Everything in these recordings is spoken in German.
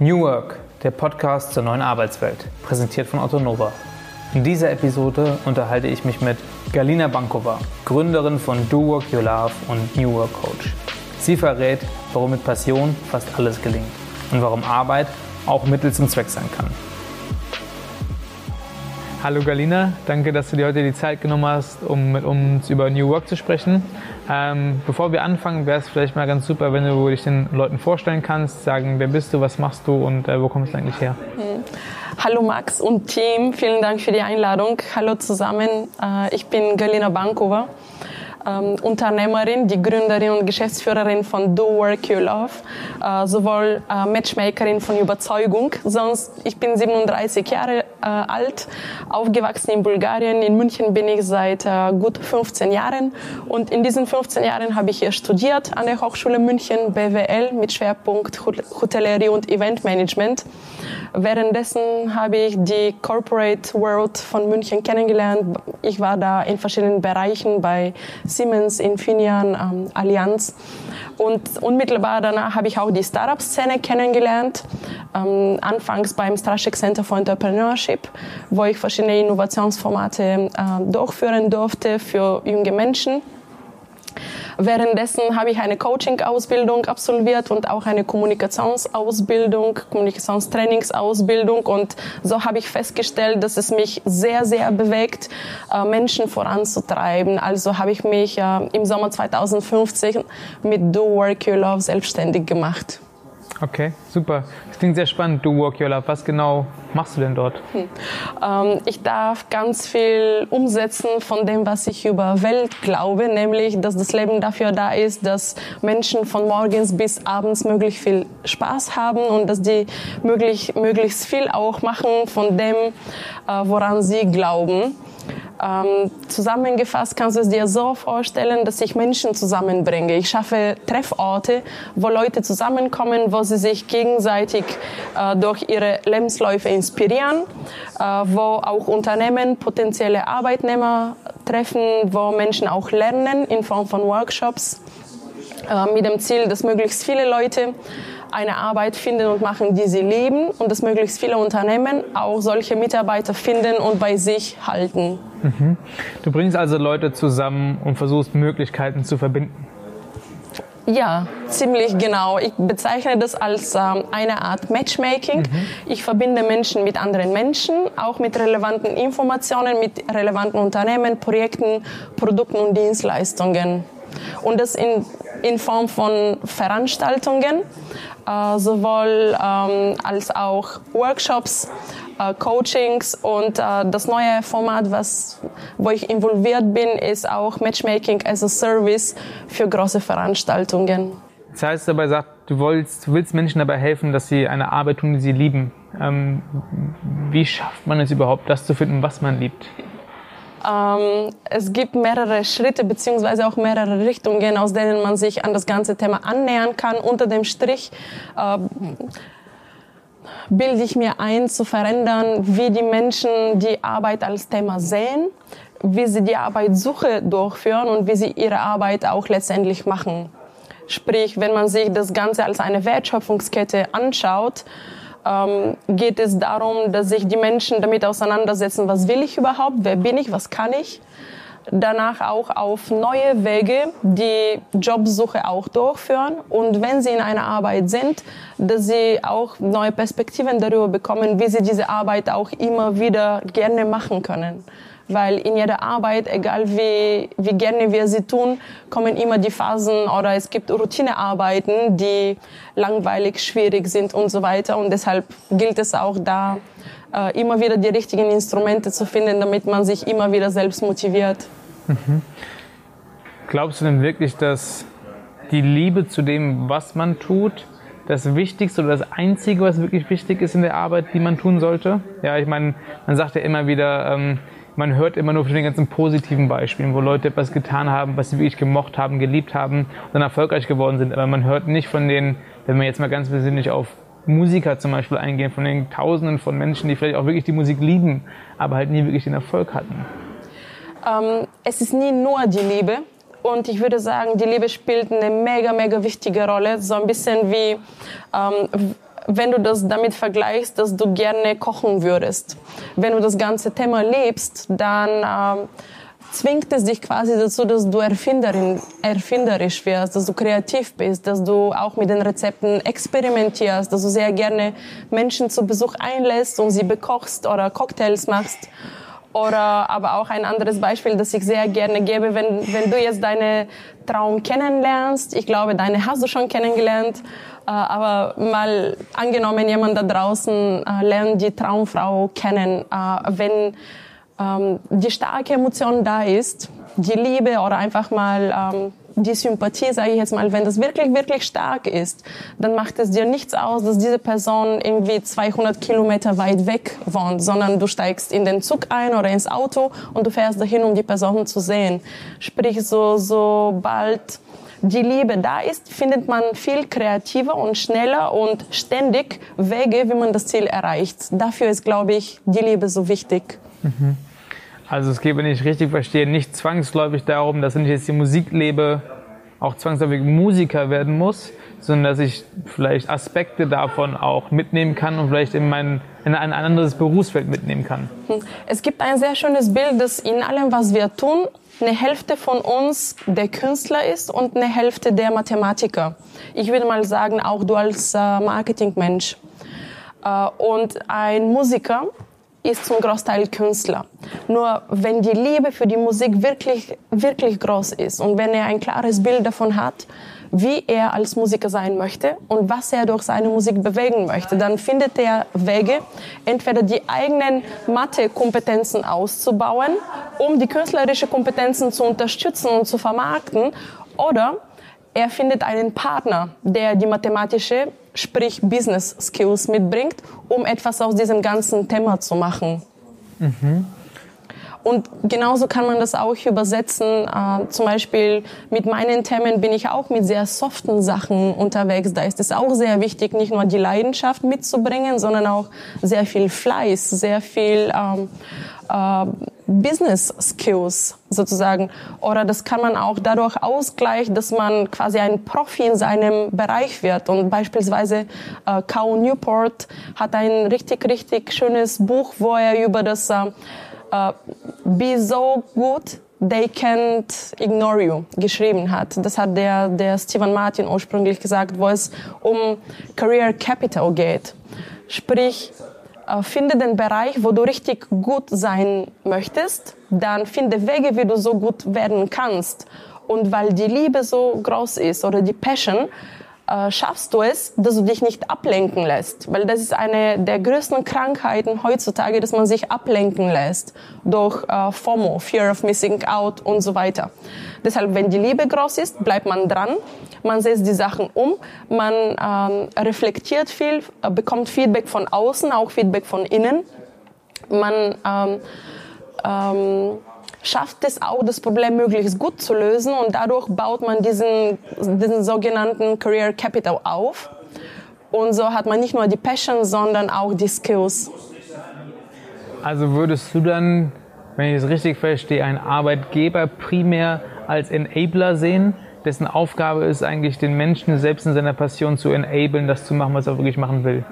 New Work, der Podcast zur neuen Arbeitswelt, präsentiert von Otto Nova. In dieser Episode unterhalte ich mich mit Galina Bankova, Gründerin von Do Work You Love und New Work Coach. Sie verrät, warum mit Passion fast alles gelingt und warum Arbeit auch Mittel zum Zweck sein kann. Hallo Galina, danke, dass du dir heute die Zeit genommen hast, um mit uns über New Work zu sprechen. Ähm, bevor wir anfangen, wäre es vielleicht mal ganz super, wenn du dich den Leuten vorstellen kannst, sagen, wer bist du, was machst du und äh, wo kommst du eigentlich her? Hm. Hallo Max und Team, vielen Dank für die Einladung. Hallo zusammen, äh, ich bin Galina Bankova ähm, Unternehmerin, die Gründerin und Geschäftsführerin von Do Work You Love, äh, sowohl äh, Matchmakerin von Überzeugung, sonst ich bin 37 Jahre äh, alt, aufgewachsen in Bulgarien, in München bin ich seit äh, gut 15 Jahren und in diesen 15 Jahren habe ich hier studiert an der Hochschule München BWL mit Schwerpunkt Hotellerie und Eventmanagement. Währenddessen habe ich die Corporate World von München kennengelernt. Ich war da in verschiedenen Bereichen bei Siemens, Infineon, ähm, Allianz. Und unmittelbar danach habe ich auch die Startup-Szene kennengelernt. Ähm, anfangs beim Straschek Center for Entrepreneurship, wo ich verschiedene Innovationsformate äh, durchführen durfte für junge Menschen. Währenddessen habe ich eine Coaching-Ausbildung absolviert und auch eine Kommunikationsausbildung, Kommunikationstrainingsausbildung. Und so habe ich festgestellt, dass es mich sehr, sehr bewegt, äh, Menschen voranzutreiben. Also habe ich mich äh, im Sommer 2015 mit Do Work You Love selbstständig gemacht. Okay, super. Das klingt sehr spannend, Do Work Your Love. Was genau machst du denn dort? Hm. Ähm, ich darf ganz viel umsetzen von dem, was ich über Welt glaube, nämlich, dass das Leben dafür da ist, dass Menschen von morgens bis abends möglichst viel Spaß haben und dass die möglich, möglichst viel auch machen von dem, äh, woran sie glauben. Ähm, zusammengefasst kannst du es dir so vorstellen, dass ich Menschen zusammenbringe. Ich schaffe Trefforte, wo Leute zusammenkommen, wo sie sich gegenseitig äh, durch ihre Lebensläufe inspirieren, äh, wo auch Unternehmen potenzielle Arbeitnehmer treffen, wo Menschen auch lernen in Form von Workshops äh, mit dem Ziel, dass möglichst viele Leute eine Arbeit finden und machen, die sie lieben und dass möglichst viele Unternehmen auch solche Mitarbeiter finden und bei sich halten. Mhm. Du bringst also Leute zusammen und versuchst Möglichkeiten zu verbinden. Ja, ziemlich genau. Ich bezeichne das als ähm, eine Art Matchmaking. Mhm. Ich verbinde Menschen mit anderen Menschen, auch mit relevanten Informationen, mit relevanten Unternehmen, Projekten, Produkten und Dienstleistungen. Und das in, in Form von Veranstaltungen, äh, sowohl ähm, als auch Workshops, äh, Coachings und äh, das neue Format, was, wo ich involviert bin, ist auch Matchmaking as a Service für große Veranstaltungen. Das heißt dabei sagt, du willst, willst Menschen dabei helfen, dass sie eine Arbeit tun, die sie lieben. Ähm, wie schafft man es überhaupt, das zu finden, was man liebt? Ähm, es gibt mehrere Schritte beziehungsweise auch mehrere Richtungen, aus denen man sich an das ganze Thema annähern kann. Unter dem Strich äh, bilde ich mir ein, zu verändern, wie die Menschen die Arbeit als Thema sehen, wie sie die Arbeitssuche durchführen und wie sie ihre Arbeit auch letztendlich machen. Sprich, wenn man sich das Ganze als eine Wertschöpfungskette anschaut, ähm, geht es darum, dass sich die Menschen damit auseinandersetzen, was will ich überhaupt, wer bin ich, was kann ich. Danach auch auf neue Wege die Jobsuche auch durchführen und wenn sie in einer Arbeit sind, dass sie auch neue Perspektiven darüber bekommen, wie sie diese Arbeit auch immer wieder gerne machen können weil in jeder Arbeit, egal wie, wie gerne wir sie tun, kommen immer die Phasen oder es gibt Routinearbeiten, die langweilig, schwierig sind und so weiter. Und deshalb gilt es auch da, äh, immer wieder die richtigen Instrumente zu finden, damit man sich immer wieder selbst motiviert. Mhm. Glaubst du denn wirklich, dass die Liebe zu dem, was man tut, das Wichtigste oder das Einzige, was wirklich wichtig ist in der Arbeit, die man tun sollte? Ja, ich meine, man sagt ja immer wieder, ähm, man hört immer nur von den ganzen positiven Beispielen, wo Leute etwas getan haben, was sie wirklich gemocht haben, geliebt haben und dann erfolgreich geworden sind. Aber man hört nicht von den, wenn man jetzt mal ganz besinnlich auf Musiker zum Beispiel eingehen, von den Tausenden von Menschen, die vielleicht auch wirklich die Musik lieben, aber halt nie wirklich den Erfolg hatten. Ähm, es ist nie nur die Liebe. Und ich würde sagen, die Liebe spielt eine mega, mega wichtige Rolle. So ein bisschen wie, ähm, wenn du das damit vergleichst, dass du gerne kochen würdest. Wenn du das ganze Thema lebst, dann äh, zwingt es dich quasi dazu, dass du Erfinderin, erfinderisch wirst, dass du kreativ bist, dass du auch mit den Rezepten experimentierst, dass du sehr gerne Menschen zu Besuch einlässt und sie bekochst oder Cocktails machst. Oder aber auch ein anderes Beispiel, das ich sehr gerne gebe, wenn, wenn du jetzt deine Traum kennenlernst, ich glaube, deine hast du schon kennengelernt, aber mal angenommen, jemand da draußen äh, lernt die Traumfrau kennen, äh, wenn ähm, die starke Emotion da ist, die Liebe oder einfach mal ähm, die Sympathie, sage ich jetzt mal, wenn das wirklich, wirklich stark ist, dann macht es dir nichts aus, dass diese Person irgendwie 200 Kilometer weit weg wohnt, sondern du steigst in den Zug ein oder ins Auto und du fährst dahin, um die Person zu sehen. Sprich, so, sobald die Liebe da ist, findet man viel kreativer und schneller und ständig Wege, wie man das Ziel erreicht. Dafür ist, glaube ich, die Liebe so wichtig. Mhm. Also es geht, wenn ich richtig verstehe, nicht zwangsläufig darum, dass wenn ich jetzt die Musik lebe, auch zwangsläufig Musiker werden muss, sondern dass ich vielleicht Aspekte davon auch mitnehmen kann und vielleicht in, mein, in ein anderes Berufsfeld mitnehmen kann. Es gibt ein sehr schönes Bild, dass in allem, was wir tun, eine Hälfte von uns der Künstler ist und eine Hälfte der Mathematiker. Ich würde mal sagen, auch du als äh, Marketingmensch. Äh, und ein Musiker ist zum Großteil Künstler. Nur wenn die Liebe für die Musik wirklich, wirklich groß ist und wenn er ein klares Bild davon hat, wie er als Musiker sein möchte und was er durch seine Musik bewegen möchte, dann findet er Wege, entweder die eigenen Mathe-Kompetenzen auszubauen, um die künstlerische Kompetenzen zu unterstützen und zu vermarkten, oder er findet einen Partner, der die mathematische sprich Business Skills mitbringt, um etwas aus diesem ganzen Thema zu machen. Mhm. Und genauso kann man das auch übersetzen. Äh, zum Beispiel mit meinen Themen bin ich auch mit sehr soften Sachen unterwegs. Da ist es auch sehr wichtig, nicht nur die Leidenschaft mitzubringen, sondern auch sehr viel Fleiß, sehr viel ähm, äh, Business Skills sozusagen. Oder das kann man auch dadurch ausgleichen, dass man quasi ein Profi in seinem Bereich wird. Und beispielsweise äh, Cal Newport hat ein richtig, richtig schönes Buch, wo er über das äh, äh, Be so good They Can't Ignore You geschrieben hat. Das hat der, der Stephen Martin ursprünglich gesagt, wo es um Career Capital geht. Sprich, äh, finde den Bereich, wo du richtig gut sein möchtest, dann finde Wege, wie du so gut werden kannst. Und weil die Liebe so groß ist oder die Passion, äh, schaffst du es, dass du dich nicht ablenken lässt. Weil das ist eine der größten Krankheiten heutzutage, dass man sich ablenken lässt durch äh, FOMO, Fear of Missing Out und so weiter. Deshalb, wenn die Liebe groß ist, bleibt man dran, man setzt die Sachen um, man ähm, reflektiert viel, äh, bekommt Feedback von außen, auch Feedback von innen. Man ähm, ähm, schafft es auch, das Problem möglichst gut zu lösen und dadurch baut man diesen, diesen sogenannten Career Capital auf. Und so hat man nicht nur die Passion, sondern auch die Skills. Also würdest du dann, wenn ich es richtig verstehe, einen Arbeitgeber primär als Enabler sehen, dessen Aufgabe ist eigentlich, den Menschen selbst in seiner Passion zu enablen, das zu machen, was er wirklich machen will?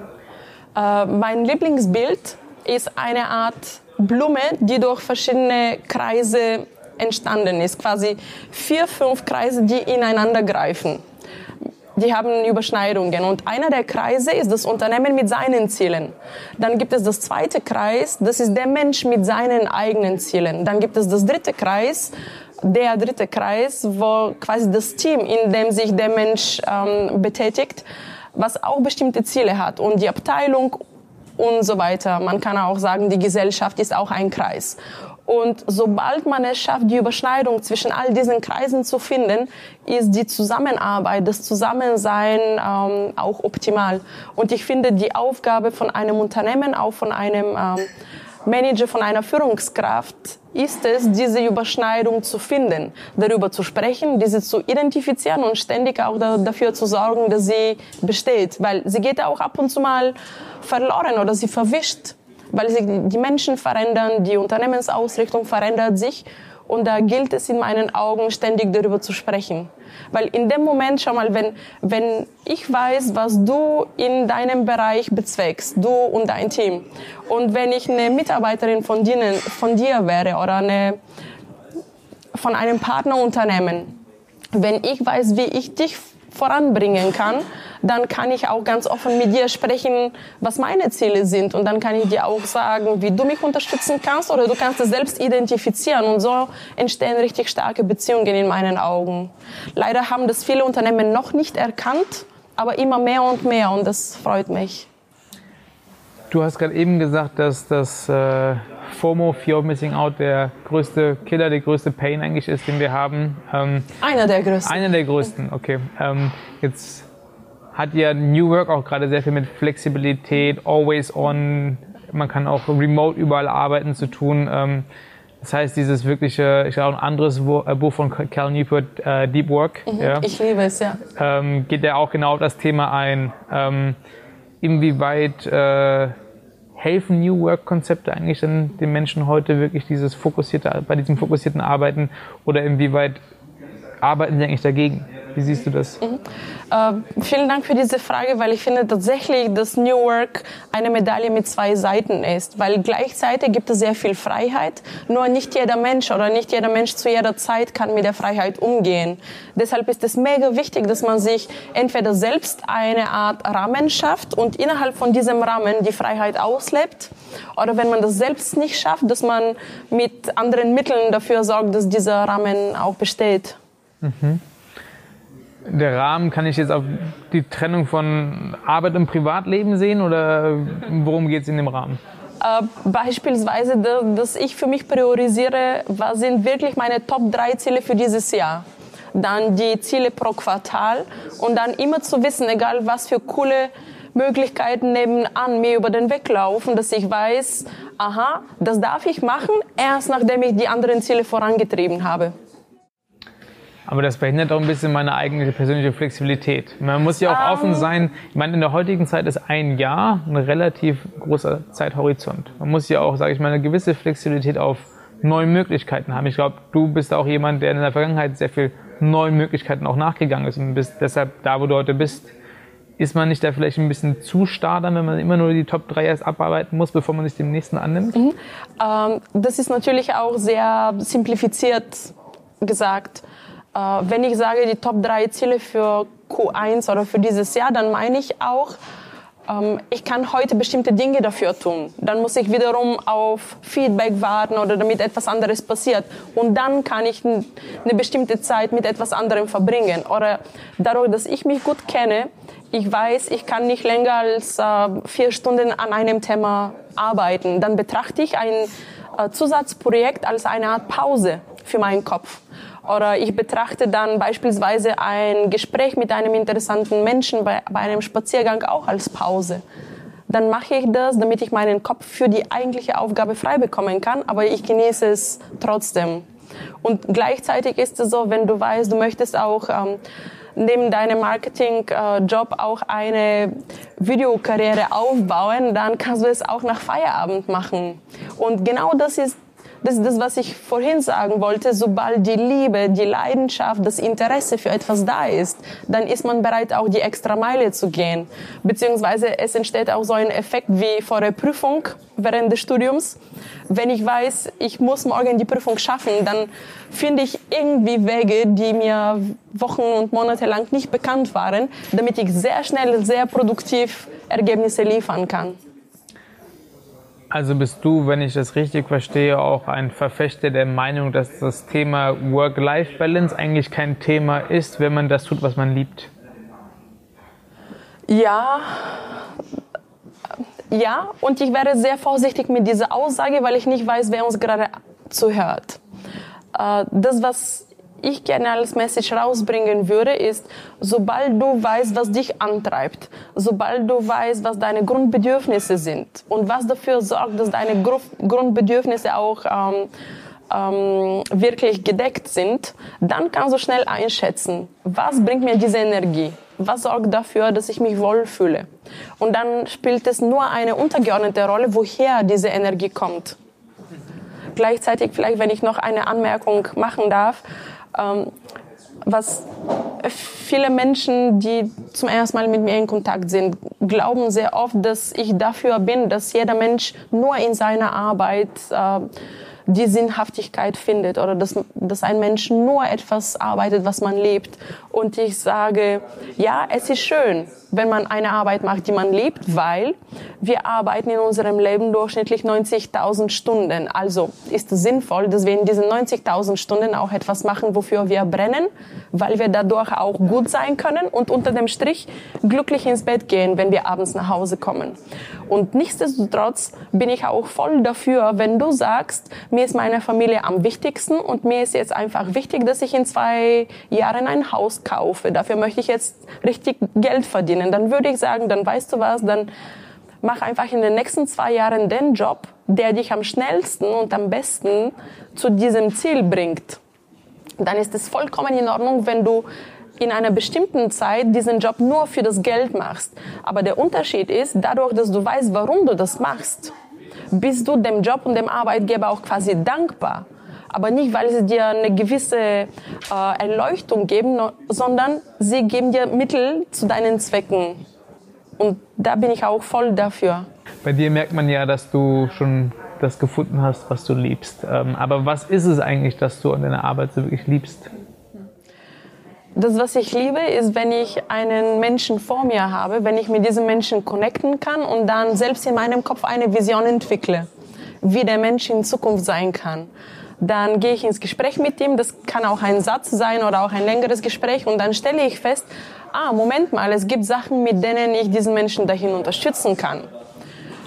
Äh, mein Lieblingsbild ist eine Art Blume, die durch verschiedene Kreise entstanden ist. Quasi vier, fünf Kreise, die ineinander greifen. Die haben Überschneidungen. Und einer der Kreise ist das Unternehmen mit seinen Zielen. Dann gibt es das zweite Kreis, das ist der Mensch mit seinen eigenen Zielen. Dann gibt es das dritte Kreis, der dritte Kreis, wo quasi das Team, in dem sich der Mensch ähm, betätigt, was auch bestimmte Ziele hat. Und die Abteilung und so weiter. Man kann auch sagen, die Gesellschaft ist auch ein Kreis. Und sobald man es schafft, die Überschneidung zwischen all diesen Kreisen zu finden, ist die Zusammenarbeit, das Zusammensein ähm, auch optimal. Und ich finde, die Aufgabe von einem Unternehmen, auch von einem ähm, Manager, von einer Führungskraft, ist es, diese Überschneidung zu finden, darüber zu sprechen, diese zu identifizieren und ständig auch da, dafür zu sorgen, dass sie besteht. Weil sie geht auch ab und zu mal verloren oder sie verwischt, weil sich die Menschen verändern, die Unternehmensausrichtung verändert sich Und da gilt es in meinen Augen, ständig darüber zu sprechen. Weil in dem Moment, schau mal, wenn, wenn ich weiß, was du in deinem Bereich bezweckst, du und dein Team, und wenn ich eine Mitarbeiterin von dir, von dir wäre oder eine, von einem Partnerunternehmen, wenn ich weiß, wie ich dich voranbringen kann, dann kann ich auch ganz offen mit dir sprechen, was meine Ziele sind. Und dann kann ich dir auch sagen, wie du mich unterstützen kannst oder du kannst es selbst identifizieren. Und so entstehen richtig starke Beziehungen in meinen Augen. Leider haben das viele Unternehmen noch nicht erkannt, aber immer mehr und mehr und das freut mich. Du hast gerade eben gesagt, dass das äh, FOMO, Fear of Missing Out, der größte Killer, der größte Pain eigentlich ist, den wir haben. Ähm, einer der größten. Einer der größten, okay. Ähm, jetzt hat ja New Work auch gerade sehr viel mit Flexibilität, always on, man kann auch remote überall arbeiten zu tun. Ähm, das heißt, dieses wirkliche, ich glaube, ein anderes äh, Buch von Cal Newport, uh, Deep Work. Mhm, ja, ich liebe es, ja. Ähm, geht ja auch genau auf das Thema ein. Ähm, inwieweit äh, helfen New Work-Konzepte eigentlich den Menschen heute wirklich dieses fokussierte, bei diesem fokussierten Arbeiten oder inwieweit arbeiten sie eigentlich dagegen? Wie siehst du das? Mhm. Äh, vielen Dank für diese Frage, weil ich finde tatsächlich, dass New Work eine Medaille mit zwei Seiten ist, weil gleichzeitig gibt es sehr viel Freiheit, nur nicht jeder Mensch oder nicht jeder Mensch zu jeder Zeit kann mit der Freiheit umgehen. Deshalb ist es mega wichtig, dass man sich entweder selbst eine Art Rahmen schafft und innerhalb von diesem Rahmen die Freiheit auslebt, oder wenn man das selbst nicht schafft, dass man mit anderen Mitteln dafür sorgt, dass dieser Rahmen auch besteht. Mhm der Rahmen, kann ich jetzt auf die Trennung von Arbeit und Privatleben sehen oder worum geht es in dem Rahmen? Äh, beispielsweise, dass ich für mich priorisiere, was sind wirklich meine Top 3 Ziele für dieses Jahr. Dann die Ziele pro Quartal und dann immer zu wissen, egal was für coole Möglichkeiten nebenan mir über den Weg laufen, dass ich weiß, aha, das darf ich machen, erst nachdem ich die anderen Ziele vorangetrieben habe. Aber das verhindert auch ein bisschen meine eigene persönliche Flexibilität. Man muss ja auch offen sein. Ich meine, in der heutigen Zeit ist ein Jahr ein relativ großer Zeithorizont. Man muss ja auch, sage ich mal, eine gewisse Flexibilität auf neue Möglichkeiten haben. Ich glaube, du bist auch jemand, der in der Vergangenheit sehr viel neuen Möglichkeiten auch nachgegangen ist und bist deshalb da, wo du heute bist. Ist man nicht da vielleicht ein bisschen zu starr dann, wenn man immer nur die Top 3 erst abarbeiten muss, bevor man sich dem nächsten annimmt? Mhm. Ähm, das ist natürlich auch sehr simplifiziert gesagt. Äh, wenn ich sage, die Top 3 Ziele für Q1 oder für dieses Jahr, dann meine ich auch, ähm, ich kann heute bestimmte Dinge dafür tun. Dann muss ich wiederum auf Feedback warten oder damit etwas anderes passiert. Und dann kann ich eine bestimmte Zeit mit etwas anderem verbringen. Oder dadurch, dass ich mich gut kenne, ich weiß, ich kann nicht länger als äh, vier Stunden an einem Thema arbeiten. Dann betrachte ich ein äh, Zusatzprojekt als eine Art Pause für meinen Kopf. Oder ich betrachte dann beispielsweise ein Gespräch mit einem interessanten Menschen bei, bei einem Spaziergang auch als Pause. Dann mache ich das, damit ich meinen Kopf für die eigentliche Aufgabe frei bekommen kann, aber ich genieße es trotzdem. Und gleichzeitig ist es so, wenn du weißt, du möchtest auch ähm, neben deinem Marketing-Job äh, auch eine Videokarriere aufbauen, dann kannst du es auch nach Feierabend machen. Und genau das ist das ist das, was ich vorhin sagen wollte. Sobald die Liebe, die Leidenschaft, das Interesse für etwas da ist, dann ist man bereit, auch die extra Meile zu gehen. Beziehungsweise es entsteht auch so ein Effekt wie vor der Prüfung während des Studiums. Wenn ich weiß, ich muss morgen die Prüfung schaffen, dann finde ich irgendwie Wege, die mir Wochen und Monate lang nicht bekannt waren, damit ich sehr schnell, sehr produktiv Ergebnisse liefern kann. Also bist du, wenn ich das richtig verstehe, auch ein Verfechter der Meinung, dass das Thema Work-Life-Balance eigentlich kein Thema ist, wenn man das tut, was man liebt? Ja, ja, und ich wäre sehr vorsichtig mit dieser Aussage, weil ich nicht weiß, wer uns gerade zuhört. Äh, das, was ich gerne als Message rausbringen würde, ist, sobald du weißt, was dich antreibt, sobald du weißt, was deine Grundbedürfnisse sind und was dafür sorgt, dass deine Grundbedürfnisse auch ähm, ähm, wirklich gedeckt sind, dann kannst du schnell einschätzen, was bringt mir diese Energie, was sorgt dafür, dass ich mich wohlfühle. Und dann spielt es nur eine untergeordnete Rolle, woher diese Energie kommt. Gleichzeitig vielleicht, wenn ich noch eine Anmerkung machen darf, ähm, was viele Menschen, die zum ersten Mal mit mir in Kontakt sind, glauben sehr oft, dass ich dafür bin, dass jeder Mensch nur in seiner Arbeit äh, die Sinnhaftigkeit findet oder dass, dass ein Mensch nur etwas arbeitet, was man lebt. Und ich sage, ja, es ist schön, wenn man eine Arbeit macht, die man liebt, weil wir arbeiten in unserem Leben durchschnittlich 90.000 Stunden. Also ist es sinnvoll, dass wir in diesen 90.000 Stunden auch etwas machen, wofür wir brennen, weil wir dadurch auch gut sein können und unter dem Strich glücklich ins Bett gehen, wenn wir abends nach Hause kommen. Und nichtsdestotrotz bin ich auch voll dafür, wenn du sagst, mir ist meine Familie am wichtigsten und mir ist jetzt einfach wichtig, dass ich in zwei Jahren ein Haus kaufe. Dafür möchte ich jetzt richtig Geld verdienen dann würde ich sagen, dann weißt du was, dann mach einfach in den nächsten zwei Jahren den Job, der dich am schnellsten und am besten zu diesem Ziel bringt. Dann ist es vollkommen in Ordnung, wenn du in einer bestimmten Zeit diesen Job nur für das Geld machst. Aber der Unterschied ist, dadurch, dass du weißt, warum du das machst, bist du dem Job und dem Arbeitgeber auch quasi dankbar aber nicht, weil sie dir eine gewisse äh, Erleuchtung geben, sondern sie geben dir Mittel zu deinen Zwecken. Und da bin ich auch voll dafür. Bei dir merkt man ja, dass du schon das gefunden hast, was du liebst. Ähm, aber was ist es eigentlich, dass du an deiner Arbeit so wirklich liebst? Das, was ich liebe, ist, wenn ich einen Menschen vor mir habe, wenn ich mit diesem Menschen connecten kann und dann selbst in meinem Kopf eine Vision entwickle, wie der Mensch in Zukunft sein kann dann gehe ich ins Gespräch mit ihm. Das kann auch ein Satz sein oder auch ein längeres Gespräch. Und dann stelle ich fest, ah, Moment mal, es gibt Sachen, mit denen ich diesen Menschen dahin unterstützen kann.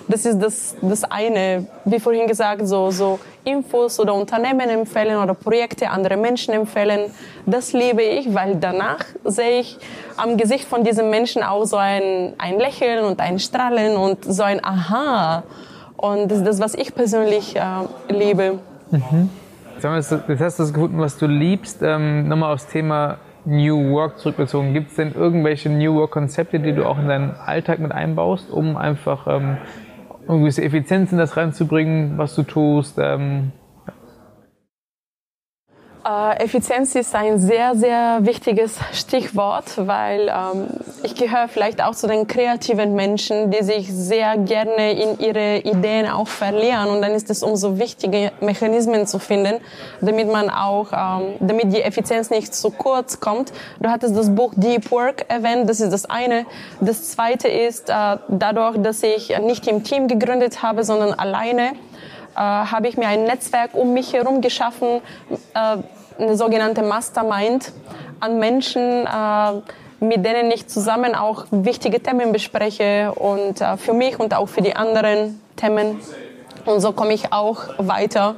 Das ist das, das eine, wie vorhin gesagt, so, so Infos oder Unternehmen empfehlen oder Projekte andere Menschen empfehlen. Das liebe ich, weil danach sehe ich am Gesicht von diesem Menschen auch so ein, ein Lächeln und ein Strahlen und so ein Aha. Und das ist das, was ich persönlich äh, liebe. Mhm. Jetzt hast du das gefunden, was du liebst. Ähm, nochmal aufs Thema New Work zurückbezogen. Gibt es denn irgendwelche New Work-Konzepte, die du auch in deinen Alltag mit einbaust, um einfach ähm, gewisse Effizienz in das reinzubringen, was du tust? Ähm, äh, Effizienz ist ein sehr, sehr wichtiges Stichwort, weil ähm, ich gehöre vielleicht auch zu den kreativen Menschen, die sich sehr gerne in ihre Ideen auch verlieren. Und dann ist es umso wichtiger, Mechanismen zu finden, damit man auch, ähm, damit die Effizienz nicht zu kurz kommt. Du hattest das Buch Deep Work erwähnt, das ist das eine. Das zweite ist, äh, dadurch, dass ich nicht im Team gegründet habe, sondern alleine, äh, habe ich mir ein Netzwerk um mich herum geschaffen, äh, eine sogenannte Mastermind an Menschen, äh, mit denen ich zusammen auch wichtige Themen bespreche und äh, für mich und auch für die anderen Themen. Und so komme ich auch weiter.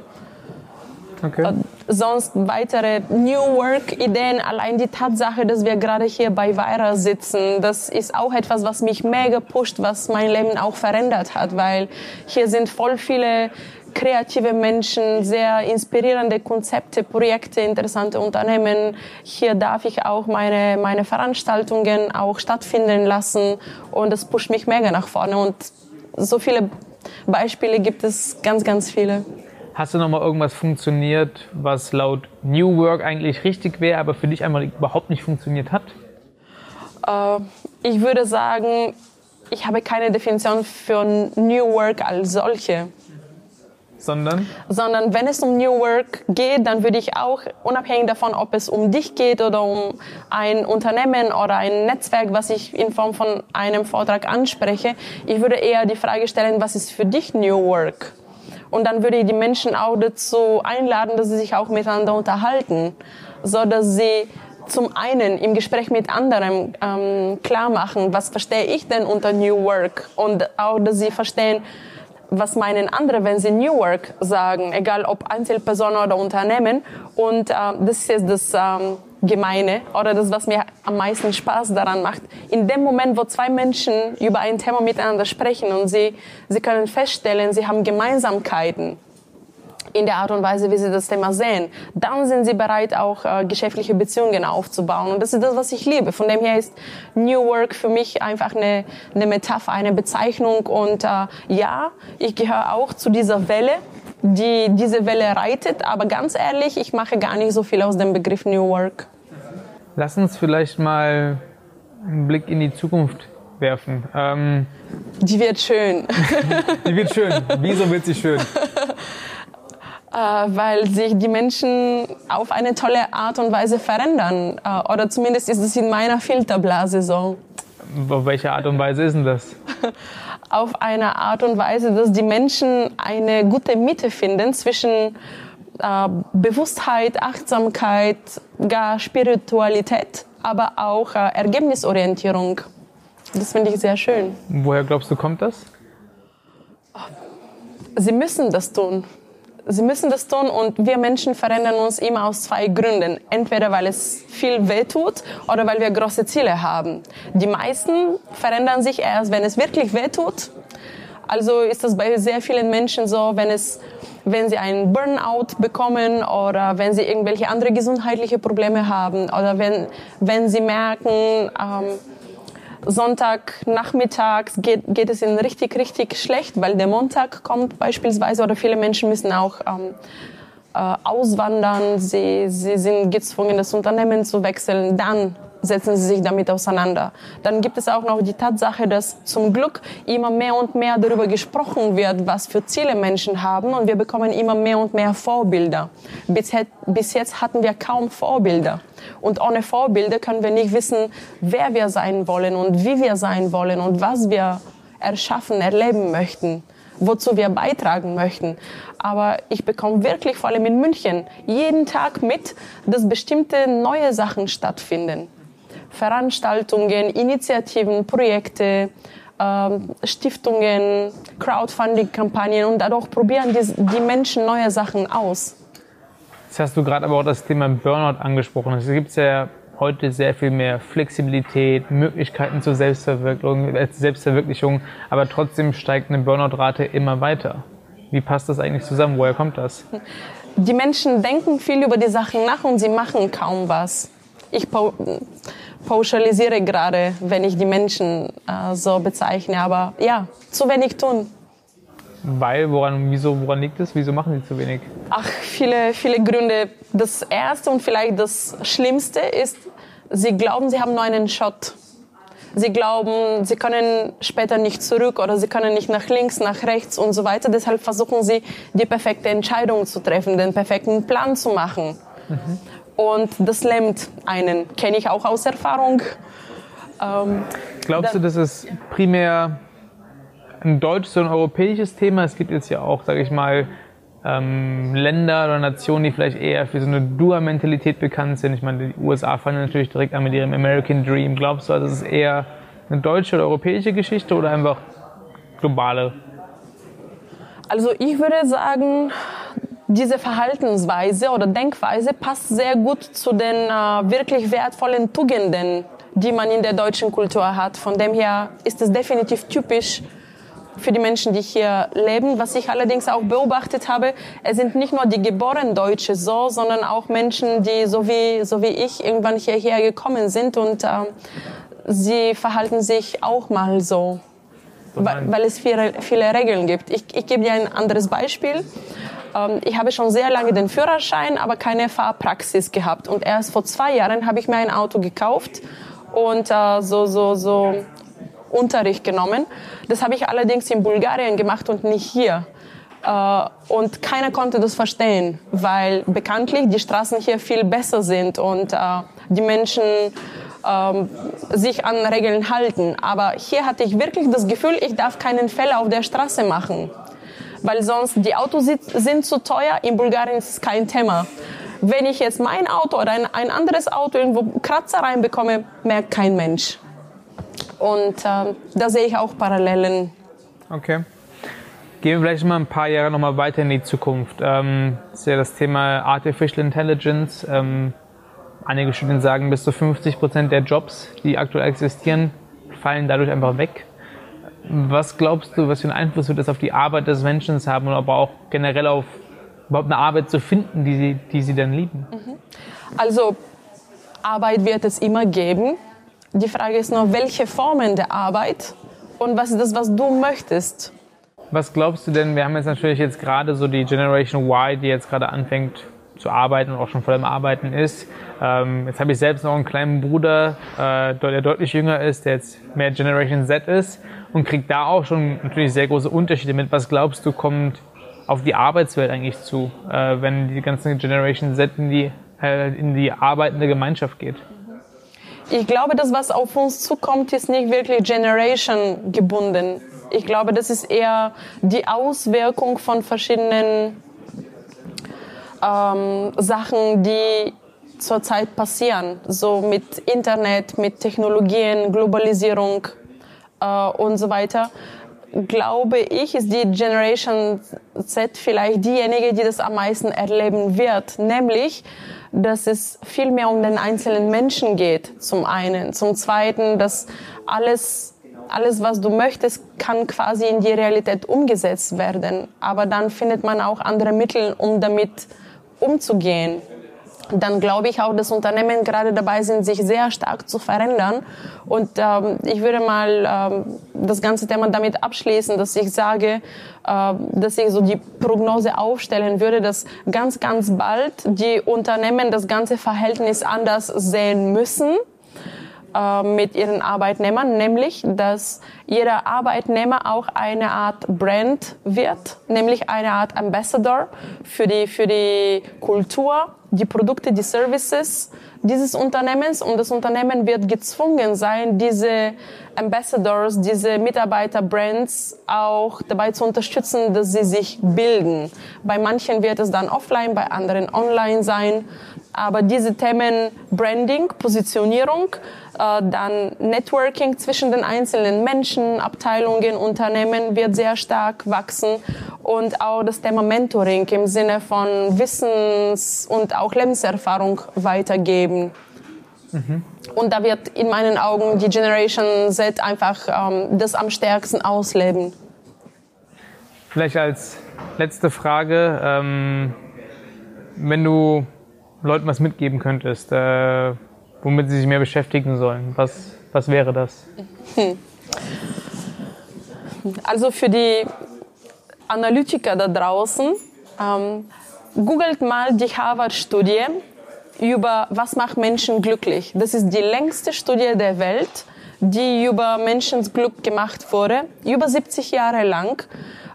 Okay. Äh, sonst weitere New Work-Ideen, allein die Tatsache, dass wir gerade hier bei Weira sitzen, das ist auch etwas, was mich mega pusht, was mein Leben auch verändert hat, weil hier sind voll viele kreative Menschen, sehr inspirierende Konzepte, Projekte, interessante Unternehmen. Hier darf ich auch meine, meine Veranstaltungen auch stattfinden lassen und das pusht mich mega nach vorne und so viele Beispiele gibt es ganz, ganz viele. Hast du noch mal irgendwas funktioniert, was laut New Work eigentlich richtig wäre, aber für dich einmal überhaupt nicht funktioniert hat? Äh, ich würde sagen, ich habe keine Definition für New Work als solche. Sondern? Sondern wenn es um New Work geht, dann würde ich auch, unabhängig davon, ob es um dich geht oder um ein Unternehmen oder ein Netzwerk, was ich in Form von einem Vortrag anspreche, ich würde eher die Frage stellen, was ist für dich New Work? Und dann würde ich die Menschen auch dazu einladen, dass sie sich auch miteinander unterhalten, so dass sie zum einen im Gespräch mit anderen ähm, klar machen, was verstehe ich denn unter New Work und auch, dass sie verstehen, was meinen andere, wenn sie New Work sagen, egal ob Einzelpersonen oder Unternehmen. Und äh, das ist jetzt das ähm, Gemeine oder das, was mir am meisten Spaß daran macht. In dem Moment, wo zwei Menschen über ein Thema miteinander sprechen und sie, sie können feststellen, sie haben Gemeinsamkeiten in der Art und Weise, wie sie das Thema sehen, dann sind sie bereit, auch äh, geschäftliche Beziehungen aufzubauen. Und das ist das, was ich liebe. Von dem her ist New Work für mich einfach eine, eine Metapher, eine Bezeichnung. Und äh, ja, ich gehöre auch zu dieser Welle, die diese Welle reitet. Aber ganz ehrlich, ich mache gar nicht so viel aus dem Begriff New Work. Lass uns vielleicht mal einen Blick in die Zukunft werfen. Ähm, die wird schön. die wird schön. Wieso wird sie schön? Äh, weil sich die Menschen auf eine tolle Art und Weise verändern. Äh, oder zumindest ist es in meiner Filterblase so. Auf welche Art und Weise ist denn das? auf eine Art und Weise, dass die Menschen eine gute Mitte finden zwischen äh, Bewusstheit, Achtsamkeit, gar Spiritualität, aber auch äh, Ergebnisorientierung. Das finde ich sehr schön. Woher glaubst du, kommt das? Sie müssen das tun. Sie müssen das tun und wir Menschen verändern uns immer aus zwei Gründen. Entweder weil es viel wehtut oder weil wir große Ziele haben. Die meisten verändern sich erst, wenn es wirklich wehtut. Also ist das bei sehr vielen Menschen so, wenn es wenn sie einen Burnout bekommen oder wenn sie irgendwelche andere gesundheitliche Probleme haben oder wenn, wenn sie merken, ähm, Sonntagnachmittags geht, geht es ihnen richtig, richtig schlecht, weil der Montag kommt beispielsweise oder viele Menschen müssen auch ähm, äh, auswandern, sie, sie sind gezwungen, das Unternehmen zu wechseln, dann setzen sie sich damit auseinander. Dann gibt es auch noch die Tatsache, dass zum Glück immer mehr und mehr darüber gesprochen wird, was für Ziele Menschen haben und wir bekommen immer mehr und mehr Vorbilder. Bis, bis jetzt hatten wir kaum Vorbilder. Und ohne Vorbilder können wir nicht wissen, wer wir sein wollen und wie wir sein wollen und was wir erschaffen, erleben möchten wozu wir beitragen möchten. Aber ich bekomme wirklich, vor allem in München, jeden Tag mit, dass bestimmte neue Sachen stattfinden. Veranstaltungen, Initiativen, Projekte, ähm, Stiftungen, Crowdfunding-Kampagnen und dadurch probieren die, die Menschen neue Sachen aus. Jetzt hast du gerade aber auch das Thema Burnout angesprochen. Es gibt ja heute sehr viel mehr Flexibilität, Möglichkeiten zur Selbstverwirklichung, äh, Selbstverwirklichung, aber trotzdem steigt eine Burnout-Rate immer weiter. Wie passt das eigentlich zusammen? Woher kommt das? Die Menschen denken viel über die Sachen nach und sie machen kaum was. Ich pauschalisiere gerade, wenn ich die Menschen äh, so bezeichne. Aber ja, zu wenig tun. Weil, woran, wieso, woran liegt es? Wieso machen sie zu wenig? Ach, viele, viele Gründe. Das erste und vielleicht das Schlimmste ist, sie glauben, sie haben nur einen Shot. Sie glauben, sie können später nicht zurück oder sie können nicht nach links, nach rechts und so weiter. Deshalb versuchen sie, die perfekte Entscheidung zu treffen, den perfekten Plan zu machen. Mhm und das lähmt einen. Kenne ich auch aus Erfahrung. Ähm, Glaubst du, das ist primär ein deutsches und europäisches Thema? Es gibt jetzt ja auch, sage ich mal, ähm, Länder oder Nationen, die vielleicht eher für so eine Dual-Mentalität bekannt sind. Ich meine, die USA fangen natürlich direkt an mit ihrem American Dream. Glaubst du, also es ist eher eine deutsche oder europäische Geschichte oder einfach globale? Also ich würde sagen, diese Verhaltensweise oder Denkweise passt sehr gut zu den äh, wirklich wertvollen Tugenden, die man in der deutschen Kultur hat. Von dem her ist es definitiv typisch für die Menschen, die hier leben. Was ich allerdings auch beobachtet habe, es sind nicht nur die geborenen Deutsche so, sondern auch Menschen, die so wie, so wie ich irgendwann hierher gekommen sind und äh, sie verhalten sich auch mal so. Weil, weil es viele, viele Regeln gibt. Ich, ich gebe dir ein anderes Beispiel. Ähm, ich habe schon sehr lange den Führerschein, aber keine Fahrpraxis gehabt. Und erst vor zwei Jahren habe ich mir ein Auto gekauft und äh, so, so, so Unterricht genommen. Das habe ich allerdings in Bulgarien gemacht und nicht hier. Äh, und keiner konnte das verstehen, weil bekanntlich die Straßen hier viel besser sind und äh, die Menschen ähm, sich an Regeln halten. Aber hier hatte ich wirklich das Gefühl, ich darf keinen Fehler auf der Straße machen weil sonst die Autos sind zu teuer. In Bulgarien ist es kein Thema. Wenn ich jetzt mein Auto oder ein, ein anderes Auto irgendwo Kratzer reinbekomme, merkt kein Mensch. Und äh, da sehe ich auch Parallelen. Okay. Gehen wir vielleicht mal ein paar Jahre noch mal weiter in die Zukunft. Ähm, das ist ja das Thema Artificial Intelligence. Ähm, einige Studien sagen, bis zu 50 Prozent der Jobs, die aktuell existieren, fallen dadurch einfach weg. Was glaubst du, was für einen Einfluss wird das auf die Arbeit des Menschen haben und aber auch generell auf überhaupt eine Arbeit zu finden, die sie, die sie dann lieben? Mhm. Also Arbeit wird es immer geben. Die Frage ist nur, welche Formen der Arbeit und was ist das, was du möchtest. Was glaubst du denn, wir haben jetzt natürlich jetzt gerade so die Generation Y, die jetzt gerade anfängt zu arbeiten und auch schon voll im Arbeiten ist. Ähm, jetzt habe ich selbst noch einen kleinen Bruder, äh, der deutlich jünger ist, der jetzt mehr Generation Z ist und kriegt da auch schon natürlich sehr große Unterschiede mit. Was glaubst du, kommt auf die Arbeitswelt eigentlich zu, äh, wenn die ganze Generation Z in die, äh, in die arbeitende Gemeinschaft geht? Ich glaube, das, was auf uns zukommt, ist nicht wirklich Generation gebunden. Ich glaube, das ist eher die Auswirkung von verschiedenen ähm, Sachen, die zurzeit passieren. So mit Internet, mit Technologien, Globalisierung äh, und so weiter. Glaube ich, ist die Generation Z vielleicht diejenige, die das am meisten erleben wird. Nämlich, dass es viel mehr um den einzelnen Menschen geht, zum einen. Zum zweiten, dass alles alles, was du möchtest, kann quasi in die Realität umgesetzt werden. Aber dann findet man auch andere Mittel, um damit umzugehen dann glaube ich auch, dass Unternehmen gerade dabei sind, sich sehr stark zu verändern. Und ähm, ich würde mal ähm, das ganze Thema damit abschließen, dass ich sage, äh, dass ich so die Prognose aufstellen würde, dass ganz, ganz bald die Unternehmen das ganze Verhältnis anders sehen müssen äh, mit ihren Arbeitnehmern, nämlich dass jeder Arbeitnehmer auch eine Art Brand wird, nämlich eine Art Ambassador für die, für die Kultur, die Produkte, die Services dieses Unternehmens und das Unternehmen wird gezwungen sein, diese Ambassadors, diese Mitarbeiter-Brands auch dabei zu unterstützen, dass sie sich bilden. Bei manchen wird es dann offline, bei anderen online sein. Aber diese Themen Branding, Positionierung, äh, dann Networking zwischen den einzelnen Menschen, Abteilungen, Unternehmen wird sehr stark wachsen und auch das Thema Mentoring im Sinne von Wissens- und auch Lebenserfahrung weitergeben. Mhm. Und da wird in meinen Augen die Generation Z einfach ähm, das am stärksten ausleben. Vielleicht als letzte Frage, ähm, wenn du Leuten was mitgeben könntest, äh, womit sie sich mehr beschäftigen sollen, was, was wäre das? Hm. Also für die Analytiker da draußen, ähm, googelt mal die Harvard-Studie über was macht Menschen glücklich. Das ist die längste Studie der Welt, die über Menschenglück gemacht wurde, über 70 Jahre lang.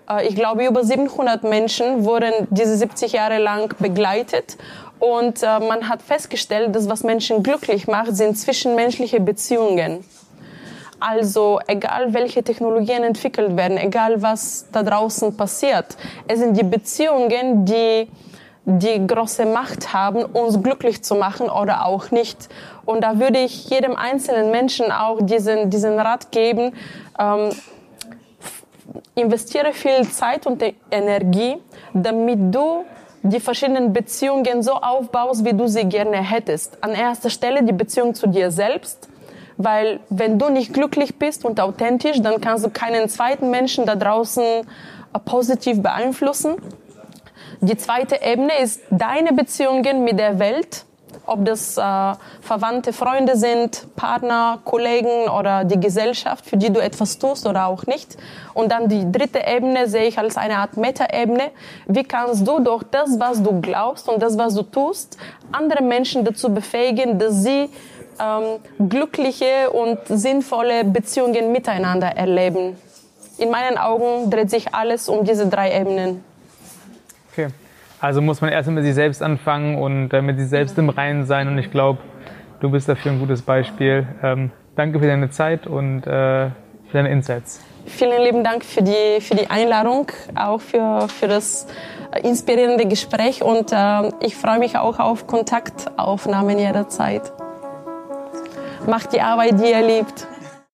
Äh, ich glaube, über 700 Menschen wurden diese 70 Jahre lang begleitet und äh, man hat festgestellt, dass was Menschen glücklich macht, sind zwischenmenschliche Beziehungen. Also egal welche Technologien entwickelt werden, egal was da draußen passiert, es sind die Beziehungen, die die große Macht haben, uns glücklich zu machen oder auch nicht. Und da würde ich jedem einzelnen Menschen auch diesen, diesen Rat geben, ähm, investiere viel Zeit und Energie, damit du die verschiedenen Beziehungen so aufbaust, wie du sie gerne hättest. An erster Stelle die Beziehung zu dir selbst, weil wenn du nicht glücklich bist und authentisch, dann kannst du keinen zweiten Menschen da draußen äh, positiv beeinflussen. Die zweite Ebene ist deine Beziehungen mit der Welt ob das äh, Verwandte, Freunde sind, Partner, Kollegen oder die Gesellschaft, für die du etwas tust oder auch nicht. Und dann die dritte Ebene sehe ich als eine Art Metaebene. Wie kannst du durch das, was du glaubst und das, was du tust, andere Menschen dazu befähigen, dass sie ähm, glückliche und sinnvolle Beziehungen miteinander erleben? In meinen Augen dreht sich alles um diese drei Ebenen. Okay. Also muss man erst mit sich selbst anfangen und äh, mit sich selbst im Reinen sein. Und ich glaube, du bist dafür ein gutes Beispiel. Ähm, danke für deine Zeit und äh, für deine Insights. Vielen lieben Dank für die, für die Einladung, auch für, für das inspirierende Gespräch und äh, ich freue mich auch auf Kontaktaufnahmen jederzeit. Macht die Arbeit, die ihr liebt.